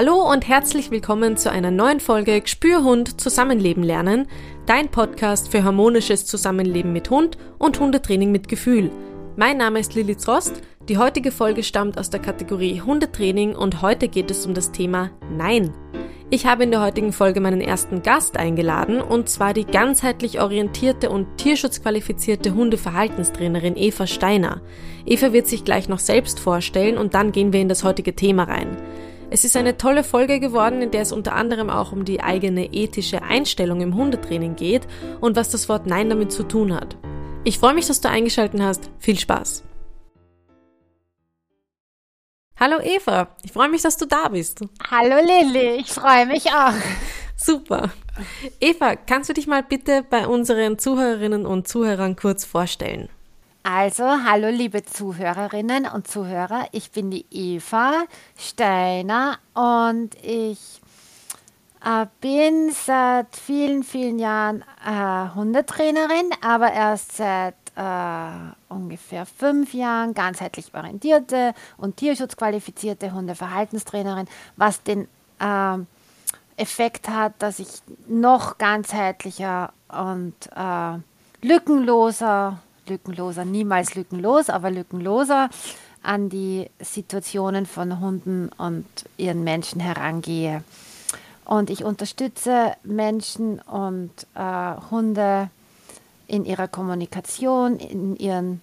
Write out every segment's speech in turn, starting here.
Hallo und herzlich willkommen zu einer neuen Folge Gespürhund Zusammenleben lernen, dein Podcast für harmonisches Zusammenleben mit Hund und Hundetraining mit Gefühl. Mein Name ist Lilith Rost. Die heutige Folge stammt aus der Kategorie Hundetraining und heute geht es um das Thema Nein. Ich habe in der heutigen Folge meinen ersten Gast eingeladen und zwar die ganzheitlich orientierte und tierschutzqualifizierte Hundeverhaltenstrainerin Eva Steiner. Eva wird sich gleich noch selbst vorstellen und dann gehen wir in das heutige Thema rein. Es ist eine tolle Folge geworden, in der es unter anderem auch um die eigene ethische Einstellung im Hundetraining geht und was das Wort Nein damit zu tun hat. Ich freue mich, dass du eingeschaltet hast. Viel Spaß! Hallo Eva, ich freue mich, dass du da bist. Hallo Lilly, ich freue mich auch. Super. Eva, kannst du dich mal bitte bei unseren Zuhörerinnen und Zuhörern kurz vorstellen? Also, hallo liebe Zuhörerinnen und Zuhörer, ich bin die Eva Steiner und ich äh, bin seit vielen, vielen Jahren äh, Hundetrainerin, aber erst seit äh, ungefähr fünf Jahren ganzheitlich orientierte und tierschutzqualifizierte Hundeverhaltenstrainerin, was den äh, Effekt hat, dass ich noch ganzheitlicher und äh, lückenloser lückenloser, niemals lückenlos, aber lückenloser an die Situationen von Hunden und ihren Menschen herangehe. Und ich unterstütze Menschen und äh, Hunde in ihrer Kommunikation, in ihren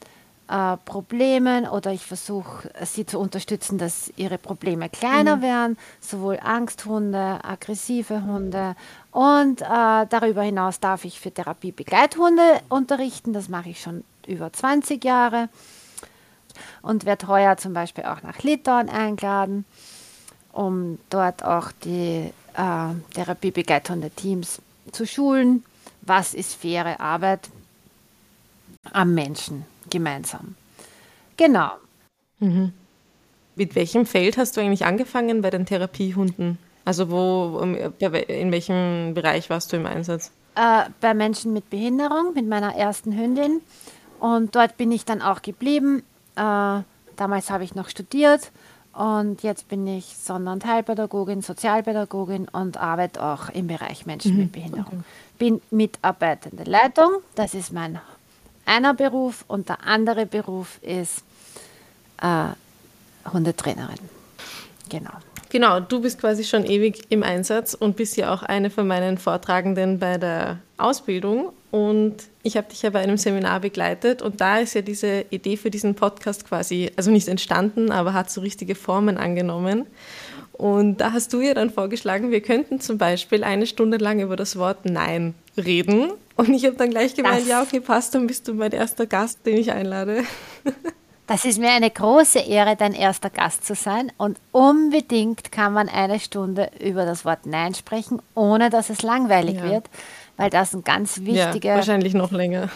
äh, Problemen oder ich versuche sie zu unterstützen, dass ihre Probleme kleiner mhm. werden, sowohl Angsthunde, aggressive Hunde und äh, darüber hinaus darf ich für Therapie Begleithunde unterrichten, das mache ich schon über 20 Jahre und werde heuer zum Beispiel auch nach Litauen eingeladen, um dort auch die äh, therapiebegleitende Teams zu schulen. Was ist faire Arbeit am Menschen gemeinsam? Genau. Mhm. Mit welchem Feld hast du eigentlich angefangen bei den Therapiehunden? Also wo, in welchem Bereich warst du im Einsatz? Äh, bei Menschen mit Behinderung, mit meiner ersten Hündin. Und dort bin ich dann auch geblieben. Äh, damals habe ich noch studiert und jetzt bin ich Sonder- und Heilpädagogin, Sozialpädagogin und arbeite auch im Bereich Menschen mhm. mit Behinderung. Bin mitarbeitende Leitung, das ist mein einer Beruf und der andere Beruf ist äh, Hundetrainerin. Genau. Genau, du bist quasi schon ewig im Einsatz und bist ja auch eine von meinen Vortragenden bei der Ausbildung. Und ich habe dich ja bei einem Seminar begleitet und da ist ja diese Idee für diesen Podcast quasi, also nicht entstanden, aber hat so richtige Formen angenommen. Und da hast du ja dann vorgeschlagen, wir könnten zum Beispiel eine Stunde lang über das Wort Nein reden. Und ich habe dann gleich gemeint, das ja, okay, passt, dann bist du mein erster Gast, den ich einlade. Das ist mir eine große Ehre, dein erster Gast zu sein. Und unbedingt kann man eine Stunde über das Wort Nein sprechen, ohne dass es langweilig ja. wird, weil das eine ganz wichtige ja, wahrscheinlich noch länger.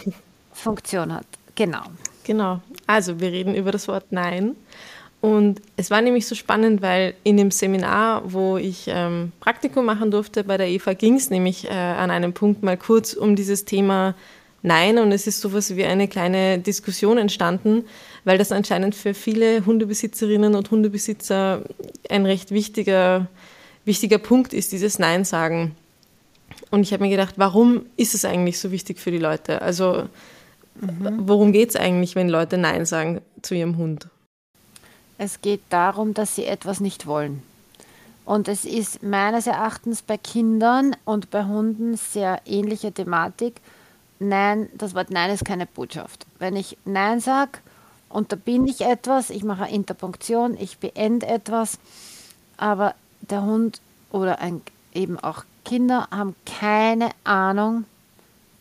Funktion hat. Genau. Genau. Also wir reden über das Wort Nein. Und es war nämlich so spannend, weil in dem Seminar, wo ich ähm, Praktikum machen durfte bei der EVA, ging es nämlich äh, an einem Punkt mal kurz um dieses Thema Nein. Und es ist sowas wie eine kleine Diskussion entstanden, weil das anscheinend für viele Hundebesitzerinnen und Hundebesitzer ein recht wichtiger, wichtiger Punkt ist, dieses Nein sagen. Und ich habe mir gedacht, warum ist es eigentlich so wichtig für die Leute? Also mhm. worum geht es eigentlich, wenn Leute Nein sagen zu ihrem Hund? Es geht darum, dass sie etwas nicht wollen. Und es ist meines Erachtens bei Kindern und bei Hunden sehr ähnliche Thematik. Nein, das Wort Nein ist keine Botschaft. Wenn ich Nein sage, unterbinde ich etwas, ich mache eine Interpunktion, ich beende etwas, aber der Hund oder ein, eben auch Kinder haben keine Ahnung,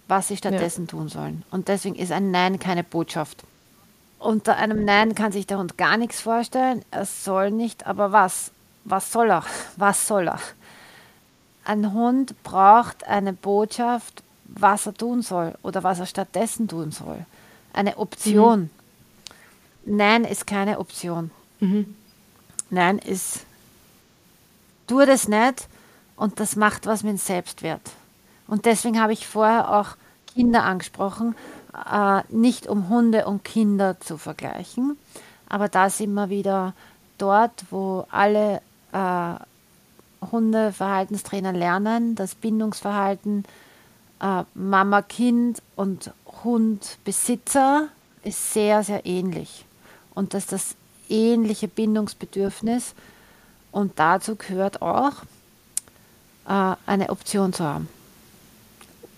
was sie stattdessen ja. tun sollen. Und deswegen ist ein Nein keine Botschaft. Unter einem Nein kann sich der Hund gar nichts vorstellen. Er soll nicht, aber was? Was soll er? Was soll er? Ein Hund braucht eine Botschaft, was er tun soll oder was er stattdessen tun soll. Eine Option. Mhm. Nein ist keine Option. Mhm. Nein ist, tu das nicht und das macht was mit dem Selbstwert. Und deswegen habe ich vorher auch Kinder angesprochen, äh, nicht um Hunde und Kinder zu vergleichen, aber da sind wir wieder dort, wo alle äh, Hundeverhaltenstrainer lernen, das Bindungsverhalten äh, Mama-Kind und Hund-Besitzer ist sehr, sehr ähnlich. Und dass das ähnliche Bindungsbedürfnis und dazu gehört auch, äh, eine Option zu haben.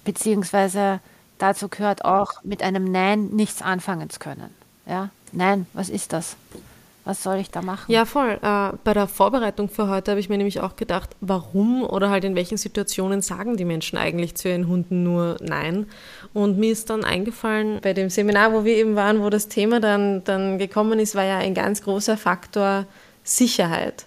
Beziehungsweise dazu gehört auch, mit einem Nein nichts anfangen zu können. Ja? Nein, was ist das? Was soll ich da machen? Ja, voll. Äh, bei der Vorbereitung für heute habe ich mir nämlich auch gedacht, warum oder halt in welchen Situationen sagen die Menschen eigentlich zu ihren Hunden nur Nein? Und mir ist dann eingefallen, bei dem Seminar, wo wir eben waren, wo das Thema dann, dann gekommen ist, war ja ein ganz großer Faktor Sicherheit.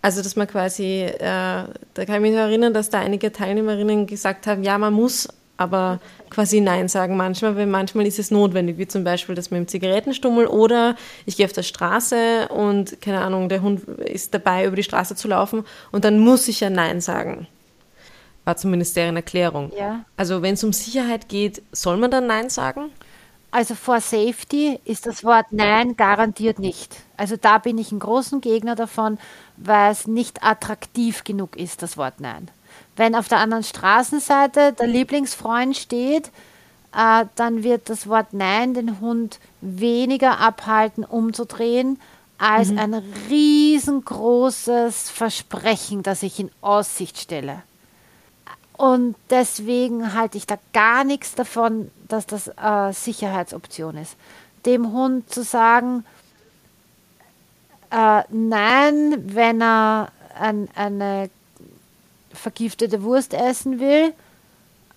Also, dass man quasi, äh, da kann ich mich erinnern, dass da einige Teilnehmerinnen gesagt haben, ja, man muss aber quasi Nein sagen manchmal, weil manchmal ist es notwendig, wie zum Beispiel das mit dem Zigarettenstummel oder ich gehe auf der Straße und, keine Ahnung, der Hund ist dabei, über die Straße zu laufen und dann muss ich ja Nein sagen. War zumindest deren Erklärung. Ja. Also wenn es um Sicherheit geht, soll man dann Nein sagen? Also vor Safety ist das Wort Nein garantiert nicht. Also da bin ich ein großen Gegner davon, weil es nicht attraktiv genug ist, das Wort Nein. Wenn auf der anderen Straßenseite der Lieblingsfreund steht, äh, dann wird das Wort Nein den Hund weniger abhalten, umzudrehen, als mhm. ein riesengroßes Versprechen, das ich in Aussicht stelle. Und deswegen halte ich da gar nichts davon, dass das äh, Sicherheitsoption ist. Dem Hund zu sagen, äh, nein, wenn er ein, eine vergiftete Wurst essen will,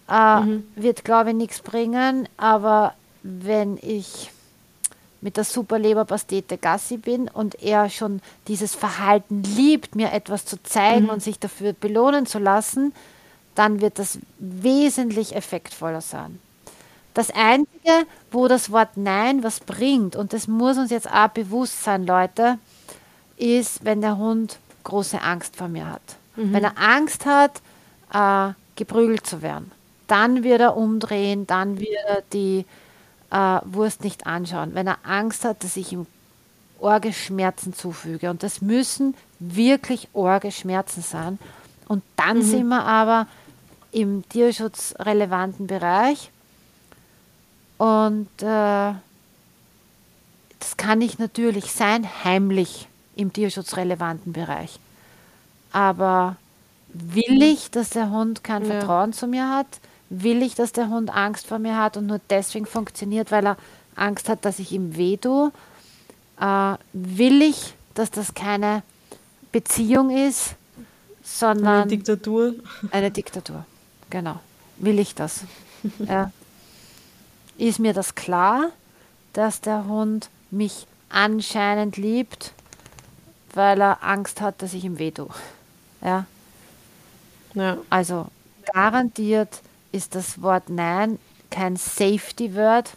äh, mhm. wird, glaube ich, nichts bringen. Aber wenn ich mit der Superleberpastete Gassi bin und er schon dieses Verhalten liebt, mir etwas zu zeigen mhm. und sich dafür belohnen zu lassen, dann wird das wesentlich effektvoller sein. Das Einzige, wo das Wort Nein was bringt, und das muss uns jetzt auch bewusst sein, Leute, ist, wenn der Hund große Angst vor mir hat. Mhm. Wenn er Angst hat, äh, geprügelt zu werden, dann wird er umdrehen, dann wird er die äh, Wurst nicht anschauen. Wenn er Angst hat, dass ich ihm Orgeschmerzen zufüge. Und das müssen wirklich Orgeschmerzen sein. Und dann mhm. sind wir aber im tierschutzrelevanten Bereich. Und äh, das kann ich natürlich sein, heimlich im tierschutzrelevanten Bereich. Aber will ich, dass der Hund kein ja. Vertrauen zu mir hat? Will ich, dass der Hund Angst vor mir hat und nur deswegen funktioniert, weil er Angst hat, dass ich ihm weh tue? Äh, will ich, dass das keine Beziehung ist, sondern eine Diktatur? Eine Diktatur, genau. Will ich das? ja. Ist mir das klar, dass der Hund mich anscheinend liebt, weil er Angst hat, dass ich ihm weh tue? Ja. ja. Also garantiert ist das Wort Nein kein Safety-Word,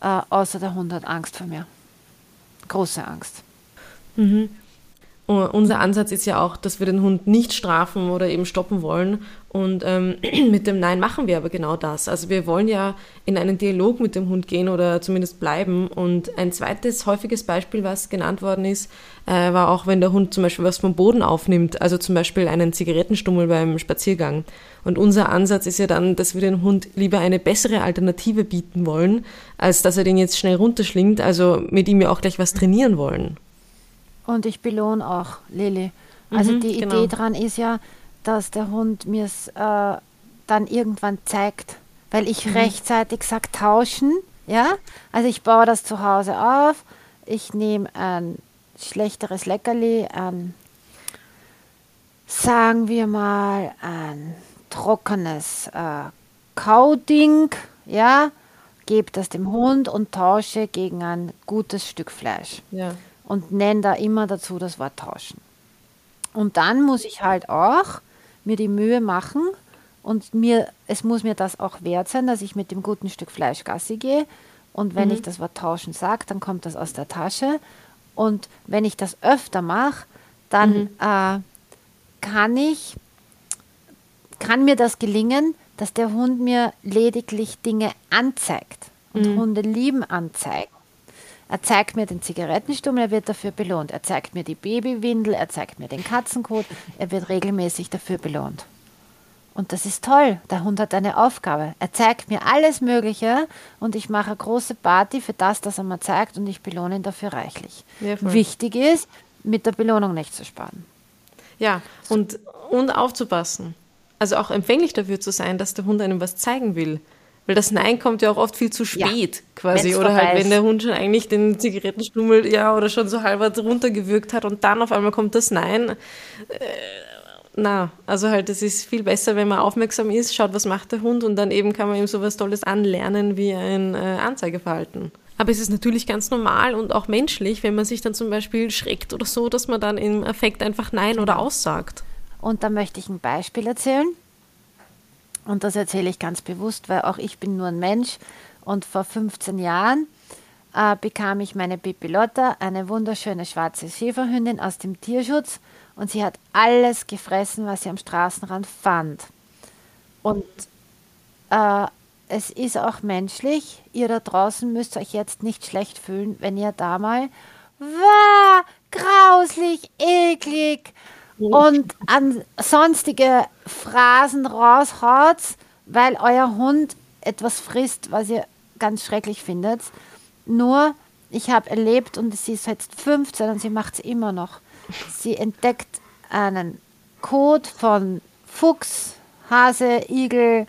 äh, außer der Hund hat Angst vor mir. Große Angst. Mhm. Unser Ansatz ist ja auch, dass wir den Hund nicht strafen oder eben stoppen wollen. Und ähm, mit dem Nein machen wir aber genau das. Also wir wollen ja in einen Dialog mit dem Hund gehen oder zumindest bleiben. Und ein zweites häufiges Beispiel, was genannt worden ist, äh, war auch, wenn der Hund zum Beispiel was vom Boden aufnimmt, also zum Beispiel einen Zigarettenstummel beim Spaziergang. Und unser Ansatz ist ja dann, dass wir dem Hund lieber eine bessere Alternative bieten wollen, als dass er den jetzt schnell runterschlingt, also mit ihm ja auch gleich was trainieren wollen. Und ich belohne auch Lilly. Also mhm, die genau. Idee daran ist ja, dass der Hund mir es äh, dann irgendwann zeigt, weil ich mhm. rechtzeitig sage, tauschen. Ja, also ich baue das zu Hause auf. Ich nehme ein schlechteres Leckerli, ein, sagen wir mal, ein trockenes äh, Kauding, ja, gebe das dem Hund und tausche gegen ein gutes Stück Fleisch. Ja und nenne da immer dazu das Wort tauschen. Und dann muss ich halt auch mir die Mühe machen und mir, es muss mir das auch wert sein, dass ich mit dem guten Stück Fleisch Gassi gehe. Und wenn mhm. ich das Wort tauschen sage, dann kommt das aus der Tasche. Und wenn ich das öfter mache, dann mhm. äh, kann ich, kann mir das gelingen, dass der Hund mir lediglich Dinge anzeigt. Und mhm. Hunde lieben anzeigen. Er zeigt mir den Zigarettenstummel, er wird dafür belohnt. Er zeigt mir die Babywindel, er zeigt mir den Katzenkot, er wird regelmäßig dafür belohnt. Und das ist toll. Der Hund hat eine Aufgabe. Er zeigt mir alles Mögliche und ich mache eine große Party für das, was er mir zeigt und ich belohne ihn dafür reichlich. Ja, Wichtig ist, mit der Belohnung nicht zu sparen. Ja, und, und aufzupassen. Also auch empfänglich dafür zu sein, dass der Hund einem was zeigen will. Weil das Nein kommt ja auch oft viel zu spät, ja, quasi. Oder halt, wenn der Hund schon eigentlich den Zigarettenstummel, ja, oder schon so halb runtergewürgt hat und dann auf einmal kommt das Nein. Äh, na, also halt, es ist viel besser, wenn man aufmerksam ist, schaut, was macht der Hund und dann eben kann man ihm sowas Tolles anlernen wie ein äh, Anzeigeverhalten. Aber es ist natürlich ganz normal und auch menschlich, wenn man sich dann zum Beispiel schreckt oder so, dass man dann im Effekt einfach Nein oder aussagt. Und da möchte ich ein Beispiel erzählen. Und das erzähle ich ganz bewusst, weil auch ich bin nur ein Mensch. Und vor 15 Jahren äh, bekam ich meine Pipilotta, eine wunderschöne schwarze Schäferhündin aus dem Tierschutz und sie hat alles gefressen, was sie am Straßenrand fand. Und äh, es ist auch menschlich, ihr da draußen müsst euch jetzt nicht schlecht fühlen, wenn ihr da mal war grauslich, eklig und an sonstige Phrasen raushaut, weil euer Hund etwas frisst, was ihr ganz schrecklich findet. Nur, ich habe erlebt und sie ist jetzt 15 und sie macht es immer noch. Sie entdeckt einen Code von Fuchs, Hase, Igel,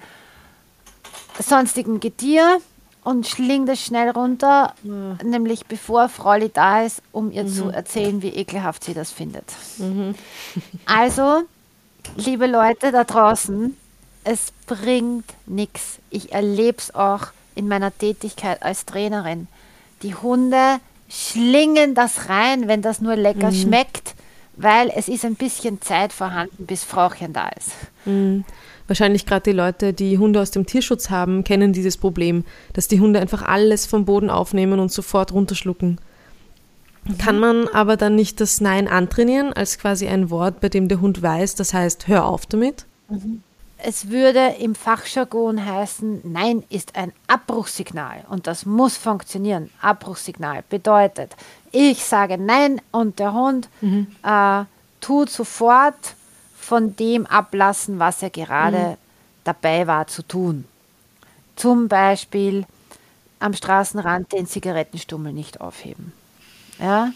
sonstigen Getier und schlingt es schnell runter, mhm. nämlich bevor Frauli da ist, um ihr mhm. zu erzählen, wie ekelhaft sie das findet. Mhm. Also, liebe Leute da draußen, es bringt nichts. Ich erlebe es auch in meiner Tätigkeit als Trainerin. Die Hunde schlingen das rein, wenn das nur lecker mhm. schmeckt, weil es ist ein bisschen Zeit vorhanden, bis Frauchen da ist. Wahrscheinlich gerade die Leute, die Hunde aus dem Tierschutz haben, kennen dieses Problem, dass die Hunde einfach alles vom Boden aufnehmen und sofort runterschlucken. Mhm. Kann man aber dann nicht das Nein antrainieren als quasi ein Wort, bei dem der Hund weiß, das heißt, hör auf damit? Mhm. Es würde im Fachjargon heißen, Nein ist ein Abbruchssignal und das muss funktionieren. Abbruchssignal bedeutet, ich sage Nein und der Hund mhm. äh, tut sofort von dem ablassen, was er gerade mhm. dabei war zu tun. Zum Beispiel am Straßenrand den Zigarettenstummel nicht aufheben. Ja?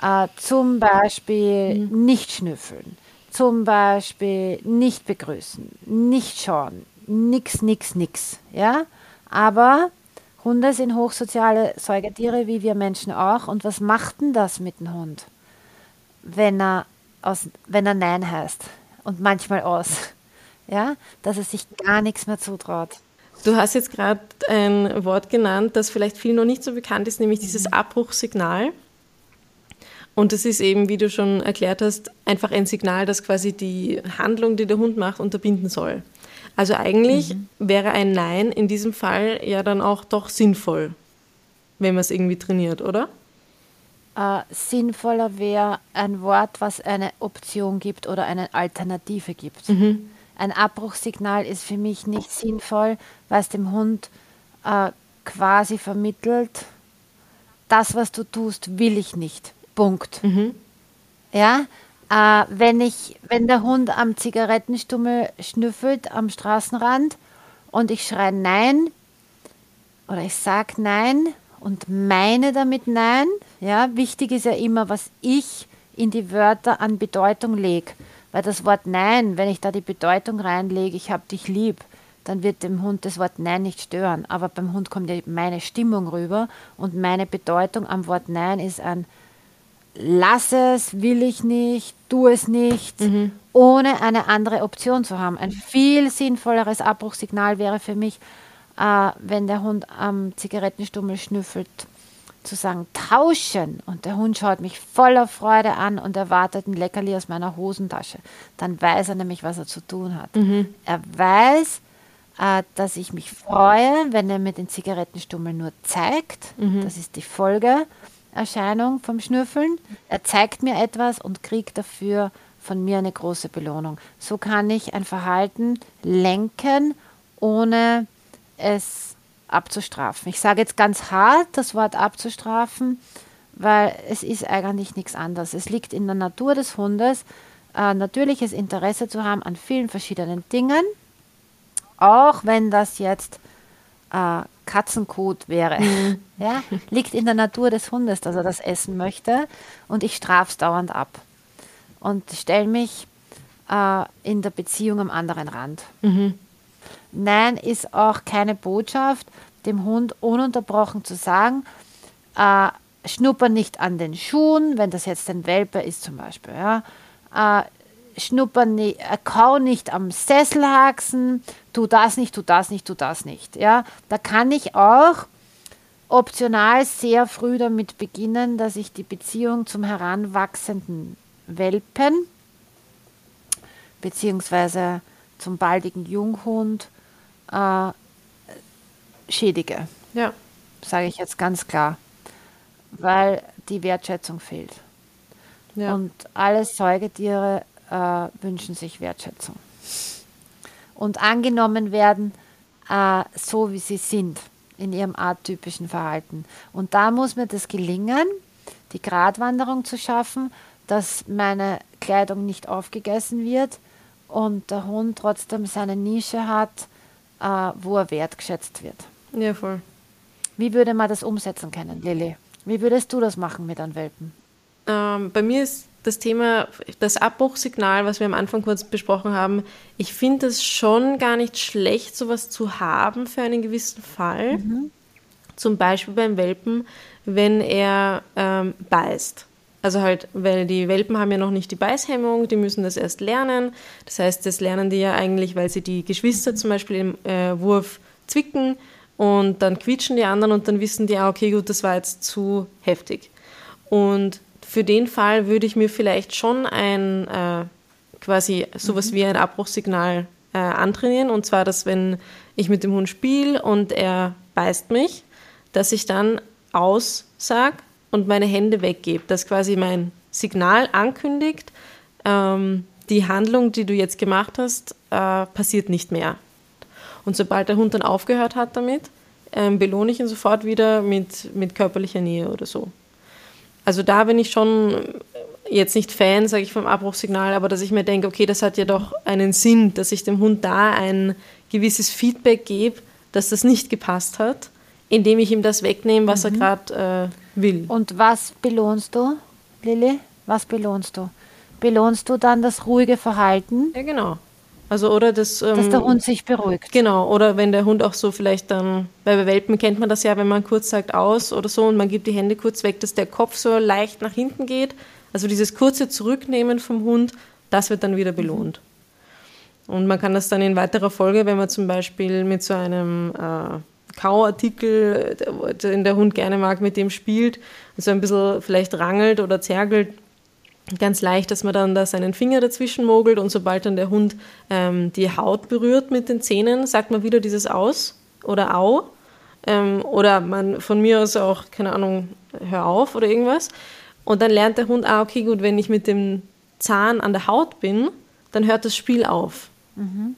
Äh, zum Beispiel mhm. nicht schnüffeln zum Beispiel nicht begrüßen, nicht schauen, nix, nix, nix. Ja? Aber Hunde sind hochsoziale Säugetiere, wie wir Menschen auch. Und was macht denn das mit dem Hund, wenn er, aus, wenn er Nein heißt und manchmal aus? Ja? Dass er sich gar nichts mehr zutraut. Du hast jetzt gerade ein Wort genannt, das vielleicht vielen noch nicht so bekannt ist, nämlich dieses mhm. Abbruchsignal. Und das ist eben, wie du schon erklärt hast, einfach ein Signal, das quasi die Handlung, die der Hund macht, unterbinden soll. Also eigentlich mhm. wäre ein Nein in diesem Fall ja dann auch doch sinnvoll, wenn man es irgendwie trainiert, oder? Äh, sinnvoller wäre ein Wort, was eine Option gibt oder eine Alternative gibt. Mhm. Ein Abbruchsignal ist für mich nicht sinnvoll, weil es dem Hund äh, quasi vermittelt, das, was du tust, will ich nicht. Punkt. Mhm. Ja, äh, wenn ich, wenn der Hund am Zigarettenstummel schnüffelt am Straßenrand und ich schreie Nein oder ich sage Nein und meine damit Nein, ja, wichtig ist ja immer, was ich in die Wörter an Bedeutung lege. Weil das Wort Nein, wenn ich da die Bedeutung reinlege, ich habe dich lieb, dann wird dem Hund das Wort Nein nicht stören. Aber beim Hund kommt ja meine Stimmung rüber und meine Bedeutung am Wort Nein ist ein lass es, will ich nicht, tu es nicht, mhm. ohne eine andere Option zu haben. Ein viel sinnvolleres Abbruchsignal wäre für mich, äh, wenn der Hund am Zigarettenstummel schnüffelt, zu sagen, tauschen. Und der Hund schaut mich voller Freude an und erwartet ein Leckerli aus meiner Hosentasche. Dann weiß er nämlich, was er zu tun hat. Mhm. Er weiß, äh, dass ich mich freue, wenn er mir den Zigarettenstummel nur zeigt. Mhm. Das ist die Folge. Erscheinung vom Schnüffeln. Er zeigt mir etwas und kriegt dafür von mir eine große Belohnung. So kann ich ein Verhalten lenken, ohne es abzustrafen. Ich sage jetzt ganz hart das Wort abzustrafen, weil es ist eigentlich nichts anderes. Es liegt in der Natur des Hundes, äh, natürliches Interesse zu haben an vielen verschiedenen Dingen, auch wenn das jetzt äh, Katzenkot wäre. Mhm. Ja, liegt in der Natur des Hundes, dass er das essen möchte und ich strafe es dauernd ab und stelle mich äh, in der Beziehung am anderen Rand. Mhm. Nein ist auch keine Botschaft, dem Hund ununterbrochen zu sagen, äh, schnupper nicht an den Schuhen, wenn das jetzt ein Welpe ist zum Beispiel. Ja. Äh, schnupper nicht, äh, kau nicht am Sesselhaxen, tu das nicht, tu das nicht, tu das nicht. Ja. Da kann ich auch optional sehr früh damit beginnen, dass ich die Beziehung zum heranwachsenden Welpen beziehungsweise zum baldigen Junghund äh, schädige. Ja. Sage ich jetzt ganz klar. Weil die Wertschätzung fehlt. Ja. Und alle Säugetiere äh, wünschen sich Wertschätzung. Und angenommen werden, äh, so wie sie sind, in ihrem arttypischen Verhalten. Und da muss mir das gelingen, die Gratwanderung zu schaffen, dass meine Kleidung nicht aufgegessen wird und der Hund trotzdem seine Nische hat, äh, wo er wertgeschätzt wird. Ja, voll. Wie würde man das umsetzen können, Lilly? Wie würdest du das machen mit einem Welpen? Ähm, bei mir ist das Thema, das Abbruchsignal, was wir am Anfang kurz besprochen haben, ich finde es schon gar nicht schlecht, sowas zu haben für einen gewissen Fall. Mhm. Zum Beispiel beim Welpen, wenn er ähm, beißt. Also halt, weil die Welpen haben ja noch nicht die Beißhemmung, die müssen das erst lernen. Das heißt, das lernen die ja eigentlich, weil sie die Geschwister zum Beispiel im äh, Wurf zwicken und dann quietschen die anderen und dann wissen die, ah, okay, gut, das war jetzt zu heftig. Und für den Fall würde ich mir vielleicht schon ein äh, quasi sowas mhm. wie ein Abbruchssignal äh, antrainieren. Und zwar, dass wenn ich mit dem Hund spiele und er beißt mich, dass ich dann aussage, und meine Hände weggebe, das quasi mein Signal ankündigt, ähm, die Handlung, die du jetzt gemacht hast, äh, passiert nicht mehr. Und sobald der Hund dann aufgehört hat damit, ähm, belohne ich ihn sofort wieder mit, mit körperlicher Nähe oder so. Also da bin ich schon jetzt nicht Fan, sage ich, vom Abbruchssignal, aber dass ich mir denke, okay, das hat ja doch einen Sinn, dass ich dem Hund da ein gewisses Feedback gebe, dass das nicht gepasst hat, indem ich ihm das wegnehme, was mhm. er gerade äh, will. Und was belohnst du, Lilly? Was belohnst du? Belohnst du dann das ruhige Verhalten? Ja, genau. Also oder das, ähm, dass der Hund sich beruhigt. Genau, oder wenn der Hund auch so vielleicht dann, weil bei Welpen kennt man das ja, wenn man kurz sagt aus oder so und man gibt die Hände kurz weg, dass der Kopf so leicht nach hinten geht. Also dieses kurze Zurücknehmen vom Hund, das wird dann wieder belohnt. Und man kann das dann in weiterer Folge, wenn man zum Beispiel mit so einem äh, Kauartikel, den der Hund gerne mag, mit dem spielt, so ein bisschen vielleicht rangelt oder zergelt, ganz leicht, dass man dann da seinen Finger dazwischen mogelt und sobald dann der Hund ähm, die Haut berührt mit den Zähnen, sagt man wieder dieses Aus oder Au. Ähm, oder man von mir aus auch, keine Ahnung, hör auf oder irgendwas. Und dann lernt der Hund, ah, okay, gut, wenn ich mit dem Zahn an der Haut bin, dann hört das Spiel auf. Mhm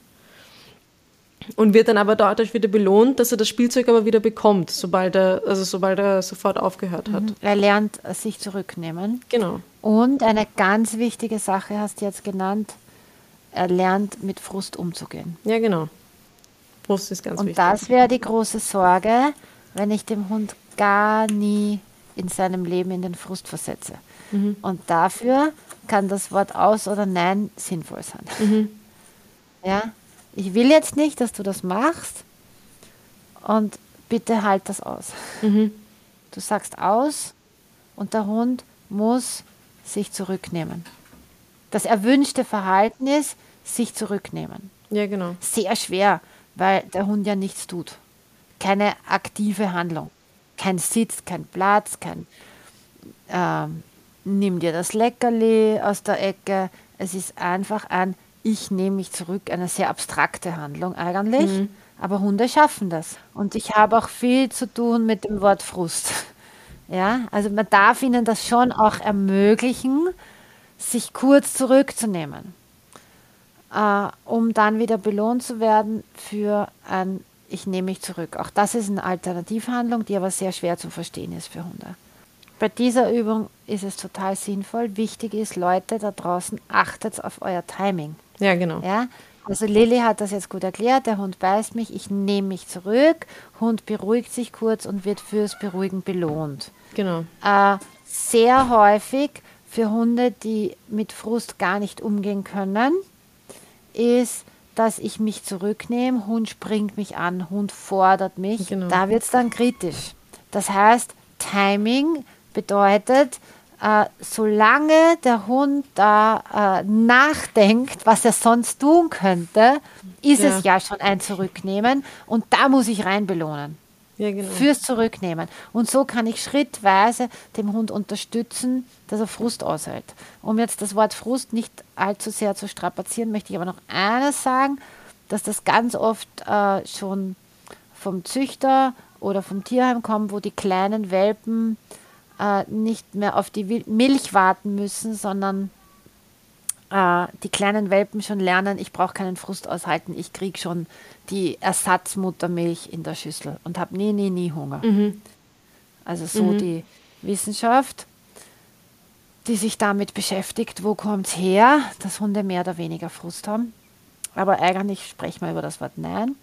und wird dann aber dadurch wieder belohnt, dass er das Spielzeug aber wieder bekommt, sobald er, also sobald er sofort aufgehört hat. Mhm. Er lernt sich zurücknehmen. Genau. Und eine ganz wichtige Sache hast du jetzt genannt, er lernt mit Frust umzugehen. Ja, genau. Frust ist ganz Und wichtig. Und das wäre die große Sorge, wenn ich dem Hund gar nie in seinem Leben in den Frust versetze. Mhm. Und dafür kann das Wort aus oder nein sinnvoll sein. Mhm. Ja, ich will jetzt nicht, dass du das machst und bitte halt das aus. Mhm. Du sagst aus und der Hund muss sich zurücknehmen. Das erwünschte Verhalten ist, sich zurücknehmen. Ja, genau. Sehr schwer, weil der Hund ja nichts tut. Keine aktive Handlung. Kein Sitz, kein Platz, kein ähm, nimm dir das Leckerli aus der Ecke. Es ist einfach ein ich nehme mich zurück, eine sehr abstrakte Handlung eigentlich. Mhm. Aber Hunde schaffen das. Und ich habe auch viel zu tun mit dem Wort Frust. Ja, also man darf ihnen das schon auch ermöglichen, sich kurz zurückzunehmen, äh, um dann wieder belohnt zu werden für ein ich nehme mich zurück. Auch das ist eine Alternativhandlung, die aber sehr schwer zu verstehen ist für Hunde. Bei dieser Übung ist es total sinnvoll. Wichtig ist, Leute da draußen, achtet auf euer Timing. Ja, genau. Ja? Also Lilly hat das jetzt gut erklärt, der Hund beißt mich, ich nehme mich zurück, Hund beruhigt sich kurz und wird fürs Beruhigen belohnt. Genau. Äh, sehr häufig für Hunde, die mit Frust gar nicht umgehen können, ist, dass ich mich zurücknehme, Hund springt mich an, Hund fordert mich. Genau. Da wird es dann kritisch. Das heißt, Timing bedeutet, äh, solange der Hund da äh, nachdenkt, was er sonst tun könnte, ist Ja. es ja schon ein Zurücknehmen und da muss ich rein belohnen. Ja, genau. Fürs Zurücknehmen. Und so kann ich schrittweise dem Hund unterstützen, dass er Frust aushält. Um jetzt das Wort Frust nicht allzu sehr zu strapazieren, möchte ich aber noch eines sagen, dass das ganz oft äh, schon vom Züchter oder vom Tierheim kommt, wo die kleinen Welpen äh, nicht mehr auf die Milch warten müssen, sondern äh, die kleinen Welpen schon lernen, ich brauche keinen Frust aushalten, ich kriege schon die Ersatzmuttermilch in der Schüssel und habe nie, nie, nie Hunger. Also so die Wissenschaft, die sich damit beschäftigt, wo kommt es her, dass Hunde mehr oder weniger Frust haben. Aber eigentlich sprechen wir über das Wort Nein.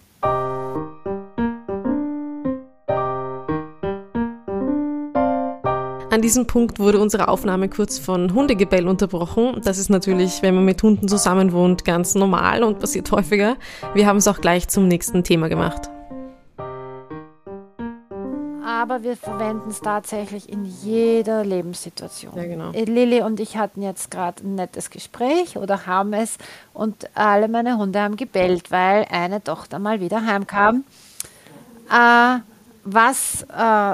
Diesem Punkt wurde unsere Aufnahme kurz von Hundegebell unterbrochen. Das ist natürlich, wenn man mit Hunden zusammen wohnt, ganz normal und passiert häufiger. Wir haben es auch gleich zum nächsten Thema gemacht. Aber wir verwenden es tatsächlich in jeder Lebenssituation. Ja, genau. Äh, Lilly und ich hatten jetzt gerade ein nettes Gespräch oder haben es und alle meine Hunde haben gebellt, weil eine Tochter mal wieder heimkam. Äh, was, äh,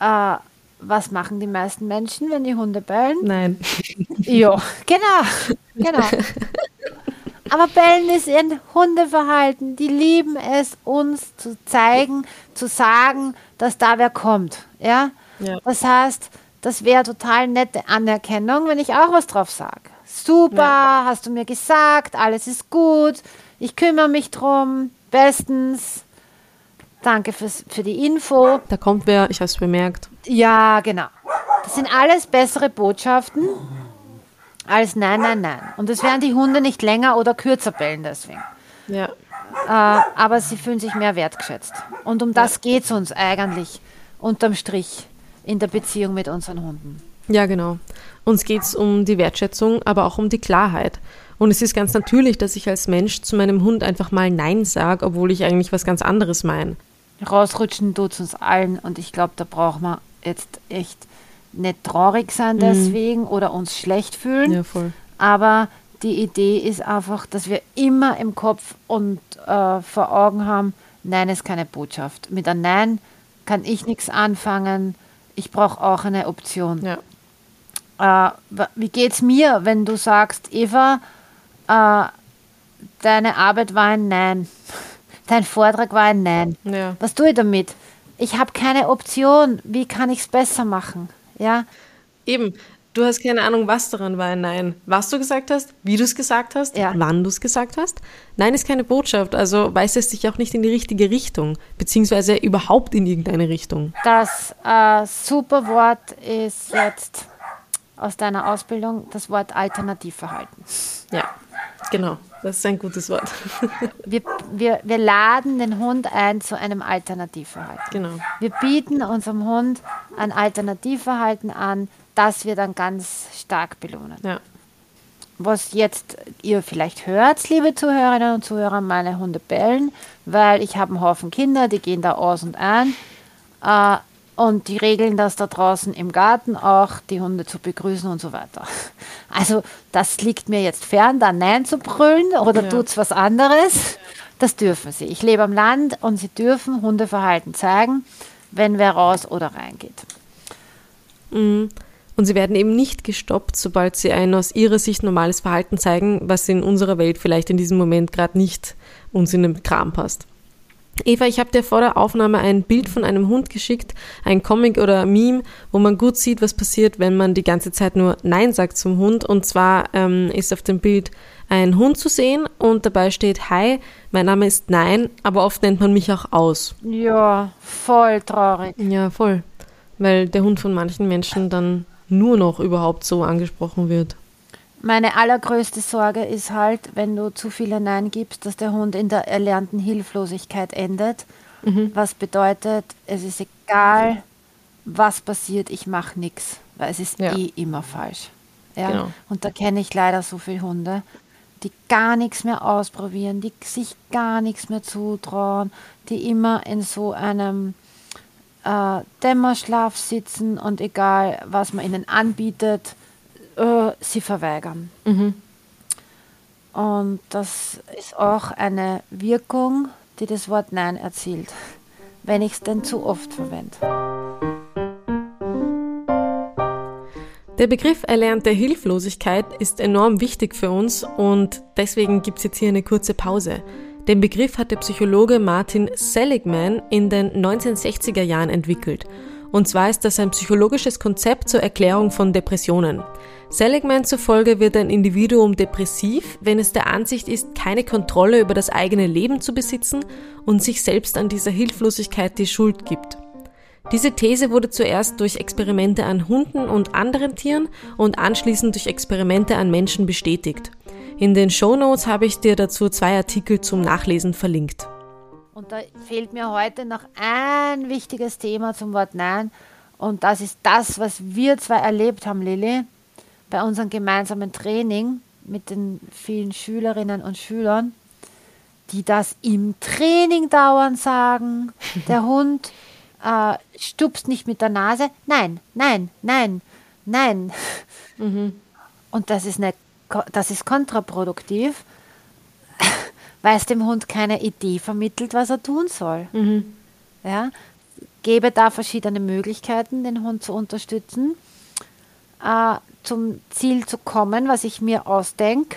äh, was machen die meisten Menschen, wenn die Hunde bellen? Nein. Ja, genau, genau. Aber Bellen ist ein Hundeverhalten. Die lieben es, uns zu zeigen, zu sagen, dass da wer kommt. Ja? Ja. Das heißt, das wäre total nette Anerkennung, wenn ich auch was drauf sage. Super, Ja. hast du mir gesagt, alles ist gut, ich kümmere mich drum, bestens. Danke fürs, für die Info. Da kommt wer, ich habe es bemerkt. Ja, genau. Das sind alles bessere Botschaften als Nein, Nein, Nein. Und es werden die Hunde nicht länger oder kürzer bellen deswegen. Ja. Äh, aber sie fühlen sich mehr wertgeschätzt. Und um das geht es uns eigentlich unterm Strich in der Beziehung mit unseren Hunden. Ja, genau. Uns geht es um die Wertschätzung, aber auch um die Klarheit. Und es ist ganz natürlich, dass ich als Mensch zu meinem Hund einfach mal Nein sage, obwohl ich eigentlich was ganz anderes meine. Rausrutschen tut es uns allen und ich glaube, da braucht man jetzt echt nicht traurig sein deswegen oder uns schlecht fühlen. Ja. Aber die Idee ist einfach, dass wir immer im Kopf und äh, vor Augen haben, Nein ist keine Botschaft. Mit einem Nein kann ich nichts anfangen. Ich brauche auch eine Option. Ja. Äh, wie geht's mir, wenn du sagst, Eva, äh, deine Arbeit war ein Nein, dein Vortrag war ein Nein. Ja. Was tue ich damit? Ich habe keine Option. Wie kann ich es besser machen? Ja, Eben, du hast keine Ahnung, was daran war ein Nein. Was du gesagt hast, wie du es gesagt hast, Ja. wann du es gesagt hast. Nein ist keine Botschaft, also weist es dich auch nicht in die richtige Richtung, beziehungsweise überhaupt in irgendeine Richtung. das äh, super Wort ist jetzt aus deiner Ausbildung das Wort Alternativverhalten. Ja, genau. Das ist ein gutes Wort. Wir, wir, wir laden den Hund ein zu einem Alternativverhalten. genau. Wir bieten unserem Hund ein Alternativverhalten an, das wir dann ganz stark belohnen. Ja. Was jetzt ihr vielleicht hört, liebe Zuhörerinnen und Zuhörer, meine Hunde bellen, weil ich habe einen Haufen Kinder, die gehen da aus und ein. Äh, und die regeln das da draußen im Garten auch, die Hunde zu begrüßen und so weiter. Also das liegt mir jetzt fern, da Nein zu brüllen oder Ja. tut's was anderes. Das dürfen sie. Ich lebe am Land und sie dürfen Hundeverhalten zeigen, wenn wer raus oder reingeht. Mhm. Und sie werden eben nicht gestoppt, sobald sie ein aus ihrer Sicht normales Verhalten zeigen, was in unserer Welt vielleicht in diesem Moment gerade nicht uns in den Kram passt. Eva, ich habe dir vor der Aufnahme ein Bild von einem Hund geschickt, ein Comic oder Meme, wo man gut sieht, was passiert, wenn man die ganze Zeit nur Nein sagt zum Hund. Und zwar ähm, ist auf dem Bild ein Hund zu sehen und dabei steht Hi, mein Name ist Nein, aber oft nennt man mich auch aus. Ja, voll traurig. Ja, voll. Weil der Hund von manchen Menschen dann nur noch überhaupt so angesprochen wird. Meine allergrößte Sorge ist halt, wenn du zu viele Nein gibst, dass der Hund in der erlernten Hilflosigkeit endet. Mhm. Was bedeutet, es ist egal, was passiert, ich mache nichts, weil es ist ja. eh immer falsch. Ja? Genau. Und da kenne ich leider so viele Hunde, die gar nichts mehr ausprobieren, die sich gar nichts mehr zutrauen, die immer in so einem äh, Dämmerschlaf sitzen und egal, was man ihnen anbietet, äh, sie verweigern. Mhm. Und das ist auch eine Wirkung, die das Wort Nein erzielt, wenn ich es denn zu oft verwende. Der Begriff erlernte Hilflosigkeit ist enorm wichtig für uns und deswegen gibt es jetzt hier eine kurze Pause. Den Begriff hat der Psychologe Martin Seligman in den 1960er Jahren entwickelt. Und zwar ist das ein psychologisches Konzept zur Erklärung von Depressionen. Seligman zufolge wird ein Individuum depressiv, wenn es der Ansicht ist, keine Kontrolle über das eigene Leben zu besitzen und sich selbst an dieser Hilflosigkeit die Schuld gibt. Diese These wurde zuerst durch Experimente an Hunden und anderen Tieren und anschließend durch Experimente an Menschen bestätigt. In den Show Notes habe ich dir dazu zwei Artikel zum Nachlesen verlinkt. Und da fehlt mir heute noch ein wichtiges Thema zum Wort Nein. Und das ist das, was wir zwei erlebt haben, Lilly bei unserem gemeinsamen Training mit den vielen Schülerinnen und Schülern, die das im Training dauernd sagen. Der Hund äh, stupst nicht mit der Nase. Nein, nein, nein, nein. Mhm. Und das ist, eine, das ist kontraproduktiv, weil es dem Hund keine Idee vermittelt, was er tun soll. Mhm. Ja? Gebe da verschiedene Möglichkeiten, den Hund zu unterstützen. Äh, zum Ziel zu kommen, was ich mir ausdenke,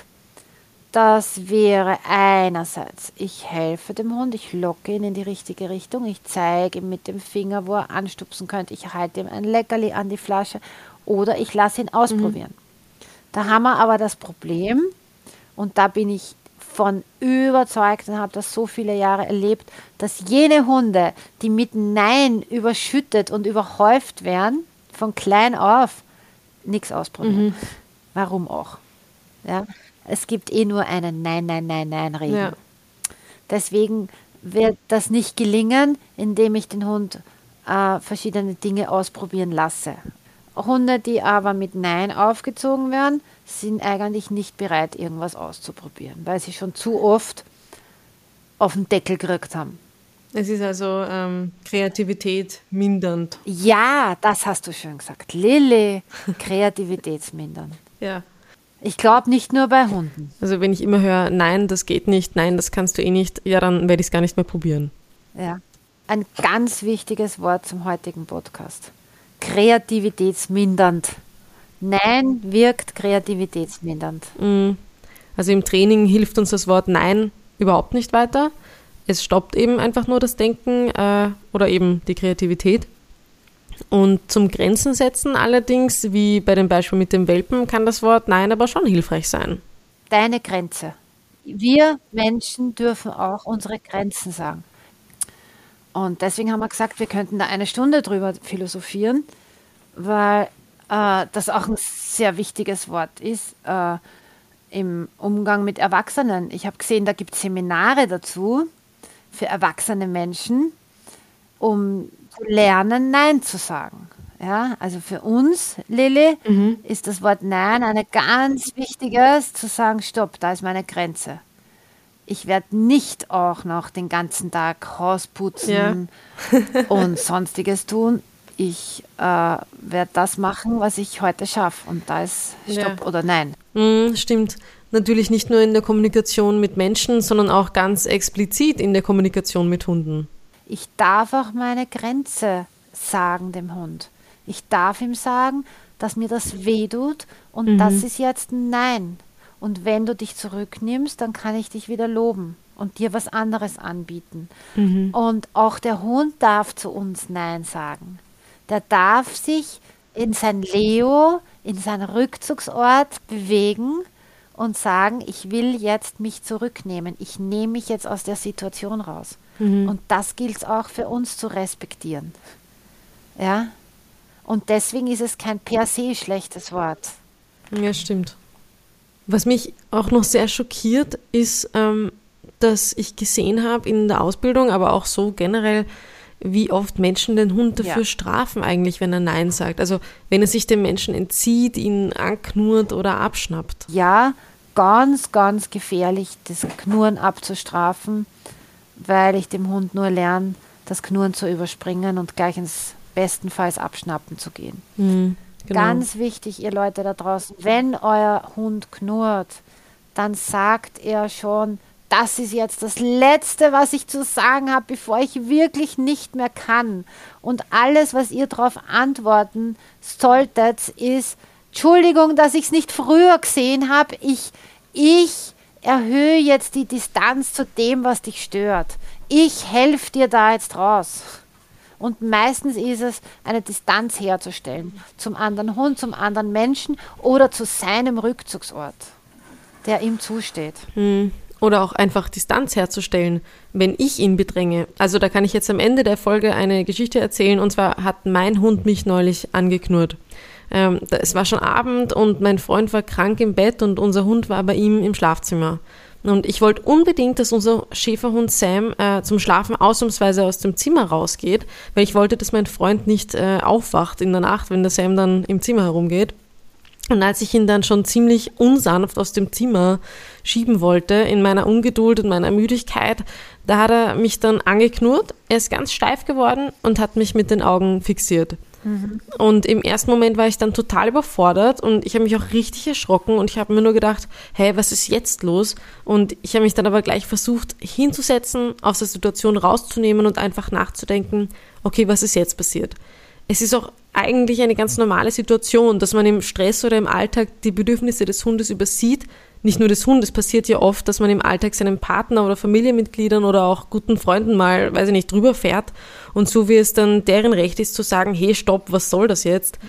das wäre einerseits, ich helfe dem Hund, ich locke ihn in die richtige Richtung, ich zeige ihm mit dem Finger, wo er anstupsen könnte, ich halte ihm ein Leckerli an die Flasche oder ich lasse ihn ausprobieren. Mhm. Da haben wir aber das Problem, und da bin ich von überzeugt und habe das so viele Jahre erlebt, dass jene Hunde, die mit Nein überschüttet und überhäuft werden, von klein auf, nichts ausprobieren. Mhm. Warum auch? Ja? Es gibt eh nur einen Nein, Nein, Nein, Nein-Regel. Ja. Deswegen wird das nicht gelingen, indem ich den Hund äh, verschiedene Dinge ausprobieren lasse. Hunde, die aber mit Nein aufgezogen werden, sind eigentlich nicht bereit, irgendwas auszuprobieren, weil sie schon zu oft auf den Deckel gerückt haben. Es ist also ähm, Kreativität mindernd. Ja, das hast du schön gesagt. Lilly, kreativitätsmindernd. ja. Ich glaube nicht nur bei Hunden. Also wenn ich immer höre, nein, das geht nicht, nein, das kannst du eh nicht, ja, dann werde ich es gar nicht mehr probieren. Ja. Ein ganz wichtiges Wort zum heutigen Podcast. Kreativitätsmindernd. Nein wirkt kreativitätsmindernd. Mm. Also im Training hilft uns das Wort Nein überhaupt nicht weiter es stoppt eben einfach nur das Denken äh, oder eben die Kreativität. Und zum Grenzen setzen allerdings, wie bei dem Beispiel mit dem Welpen, kann das Wort Nein aber schon hilfreich sein. Deine Grenze. Wir Menschen dürfen auch unsere Grenzen sagen. Und deswegen haben wir gesagt, wir könnten da eine Stunde drüber philosophieren, weil äh, das auch ein sehr wichtiges Wort ist äh, im Umgang mit Erwachsenen. Ich habe gesehen, da gibt es Seminare dazu für erwachsene Menschen, um zu lernen, Nein zu sagen. Ja, also für uns, Lilly, mhm. ist das Wort Nein eine ganz wichtiges, zu sagen, stopp, da ist meine Grenze. Ich werde nicht auch noch den ganzen Tag Haus putzen ja. und sonstiges tun. Ich äh, werde das machen, was ich heute schaffe. Und da ist Stopp ja. oder Nein. Mhm, stimmt natürlich nicht nur in der Kommunikation mit Menschen, sondern auch ganz explizit in der Kommunikation mit Hunden. Ich darf auch meine Grenze sagen dem Hund. Ich darf ihm sagen, dass mir das wehtut und mhm. das ist jetzt ein Nein. Und wenn du dich zurücknimmst, dann kann ich dich wieder loben. und dir was anderes anbieten. Mhm. Und auch der Hund darf zu uns Nein sagen. Der darf sich in sein Leo, in seinen Rückzugsort bewegen und sagen, ich will jetzt mich zurücknehmen. Ich nehme mich jetzt aus der Situation raus. Mhm. Und das gilt auch für uns zu respektieren. Ja? Und deswegen ist es kein per se schlechtes Wort. Ja, stimmt. Was mich auch noch sehr schockiert, ist, ähm, dass ich gesehen habe in der Ausbildung, aber auch so generell, wie oft Menschen den Hund dafür ja. strafen eigentlich, wenn er Nein sagt. Also wenn er sich dem Menschen entzieht, ihn anknurrt oder abschnappt. Ja, ganz, ganz gefährlich, das Knurren abzustrafen, weil ich dem Hund nur lerne, das Knurren zu überspringen und gleich ins bestenfalls abschnappen zu gehen. Mhm, genau. Ganz wichtig, ihr Leute da draußen, wenn euer Hund knurrt, dann sagt er schon, das ist jetzt das Letzte, was ich zu sagen habe, bevor ich wirklich nicht mehr kann. Und alles, was ihr darauf antworten solltet, ist, Entschuldigung, dass ich es nicht früher gesehen habe. Ich, ich erhöhe jetzt die Distanz zu dem, was dich stört. Ich helfe dir da jetzt raus. Und meistens ist es, eine Distanz herzustellen zum anderen Hund, zum anderen Menschen oder zu seinem Rückzugsort, der ihm zusteht. Hm oder auch einfach Distanz herzustellen, wenn ich ihn bedränge. Also da kann ich jetzt am Ende der Folge eine Geschichte erzählen und zwar hat mein Hund mich neulich angeknurrt. Ähm, es war schon Abend und mein Freund war krank im Bett und unser Hund war bei ihm im Schlafzimmer. Und ich wollte unbedingt, dass unser Schäferhund Sam äh, zum Schlafen ausnahmsweise aus dem Zimmer rausgeht, weil ich wollte, dass mein Freund nicht äh, aufwacht in der Nacht, wenn der Sam dann im Zimmer herumgeht. Und als ich ihn dann schon ziemlich unsanft aus dem Zimmer schieben wollte, in meiner Ungeduld und meiner Müdigkeit, da hat er mich dann angeknurrt. Er ist ganz steif geworden und hat mich mit den Augen fixiert. Mhm. Und im ersten Moment war ich dann total überfordert und ich habe mich auch richtig erschrocken und ich habe mir nur gedacht, hey, was ist jetzt los? Und ich habe mich dann aber gleich versucht hinzusetzen, aus der Situation rauszunehmen und einfach nachzudenken, okay, was ist jetzt passiert? es ist auch eigentlich eine ganz normale Situation, dass man im Stress oder im Alltag die Bedürfnisse des Hundes übersieht. Nicht nur des Hundes, passiert ja oft, dass man im Alltag seinem Partner oder Familienmitgliedern oder auch guten Freunden mal, weiß ich nicht, drüber fährt und so wie es dann deren Recht ist zu sagen, hey, stopp, was soll das jetzt?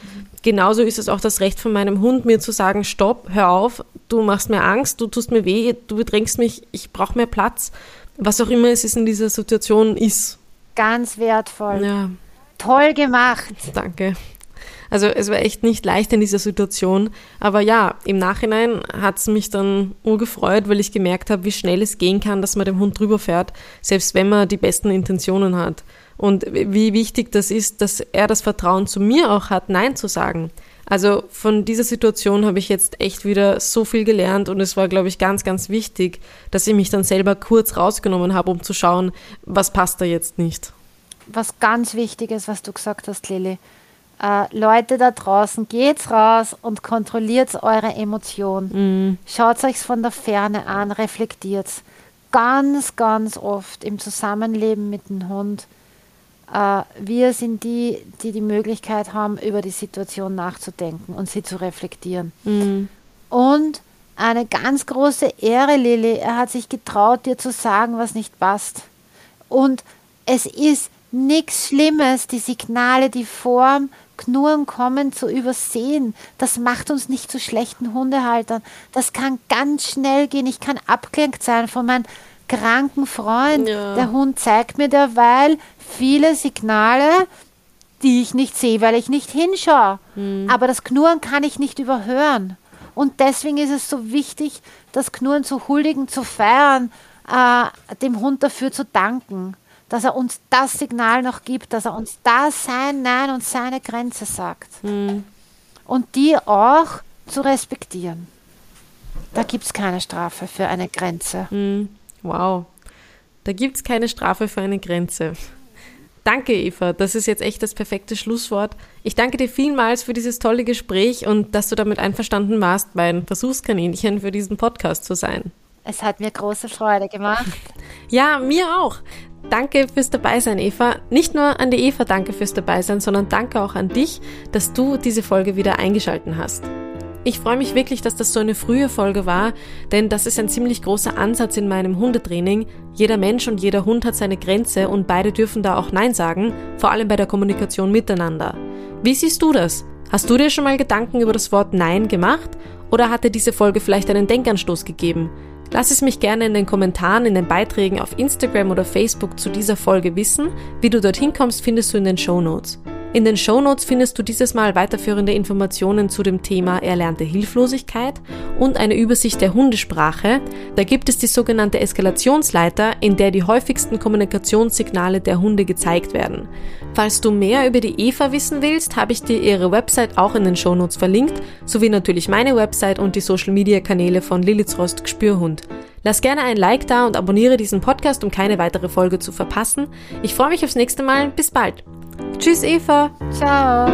Genauso ist es auch das Recht von meinem Hund, mir zu sagen, stopp, hör auf, du machst mir Angst, du tust mir weh, du bedrängst mich, ich brauche mehr Platz, was auch immer es ist in dieser Situation ist. Ganz wertvoll. Ja. Toll gemacht. Danke. Also es war echt nicht leicht in dieser Situation. Aber ja, im Nachhinein hat es mich dann urgefreut, weil ich gemerkt habe, wie schnell es gehen kann, dass man dem Hund drüber fährt, selbst wenn man die besten Intentionen hat. Und wie wichtig das ist, dass er das Vertrauen zu mir auch hat, Nein zu sagen. Also von dieser Situation habe ich jetzt echt wieder so viel gelernt und es war, glaube ich, ganz, ganz wichtig, dass ich mich dann selber kurz rausgenommen habe, um zu schauen, was passt da jetzt nicht was ganz Wichtiges, was du gesagt hast, Lilly. Äh, Leute da draußen, geht's raus und kontrolliert eure Emotionen. Mm. Schaut euch von der Ferne an, reflektiert Ganz, ganz oft im Zusammenleben mit dem Hund. Äh, wir sind die, die die Möglichkeit haben, über die Situation nachzudenken und sie zu reflektieren. Mm. Und eine ganz große Ehre, Lilly. Er hat sich getraut, dir zu sagen, was nicht passt. Und es ist nichts Schlimmes, die Signale, die vorm Knurren kommen, zu übersehen. Das macht uns nicht zu schlechten Hundehaltern. Das kann ganz schnell gehen. Ich kann abgelenkt sein von meinem kranken Freund. Ja. Der Hund zeigt mir derweil viele Signale, die ich nicht sehe, weil ich nicht hinschaue. Mhm. Aber das Knurren kann ich nicht überhören. Und deswegen ist es so wichtig, das Knurren zu huldigen, zu feiern, äh, dem Hund dafür zu danken dass er uns das Signal noch gibt, dass er uns da sein Nein und seine Grenze sagt. Mhm. Und die auch zu respektieren. Da gibt es keine Strafe für eine Grenze. Mhm. Wow. Da gibt es keine Strafe für eine Grenze. Danke, Eva. Das ist jetzt echt das perfekte Schlusswort. Ich danke dir vielmals für dieses tolle Gespräch und dass du damit einverstanden warst, mein Versuchskaninchen für diesen Podcast zu sein. Es hat mir große Freude gemacht. Ja, mir auch. Danke fürs Dabeisein, Eva. Nicht nur an die Eva danke fürs Dabeisein, sondern danke auch an dich, dass du diese Folge wieder eingeschalten hast. Ich freue mich wirklich, dass das so eine frühe Folge war, denn das ist ein ziemlich großer Ansatz in meinem Hundetraining. Jeder Mensch und jeder Hund hat seine Grenze und beide dürfen da auch Nein sagen, vor allem bei der Kommunikation miteinander. Wie siehst du das? Hast du dir schon mal Gedanken über das Wort Nein gemacht? Oder hat dir diese Folge vielleicht einen Denkanstoß gegeben? Lass es mich gerne in den Kommentaren, in den Beiträgen auf Instagram oder Facebook zu dieser Folge wissen. Wie du dorthin kommst, findest du in den Show Notes. In den Shownotes findest du dieses Mal weiterführende Informationen zu dem Thema erlernte Hilflosigkeit und eine Übersicht der Hundesprache. Da gibt es die sogenannte Eskalationsleiter, in der die häufigsten Kommunikationssignale der Hunde gezeigt werden. Falls du mehr über die Eva wissen willst, habe ich dir ihre Website auch in den Shownotes verlinkt, sowie natürlich meine Website und die Social Media Kanäle von Liliths Rost Gespürhund. Lass gerne ein Like da und abonniere diesen Podcast, um keine weitere Folge zu verpassen. Ich freue mich aufs nächste Mal. Bis bald. Tschüss, Eva. Ciao.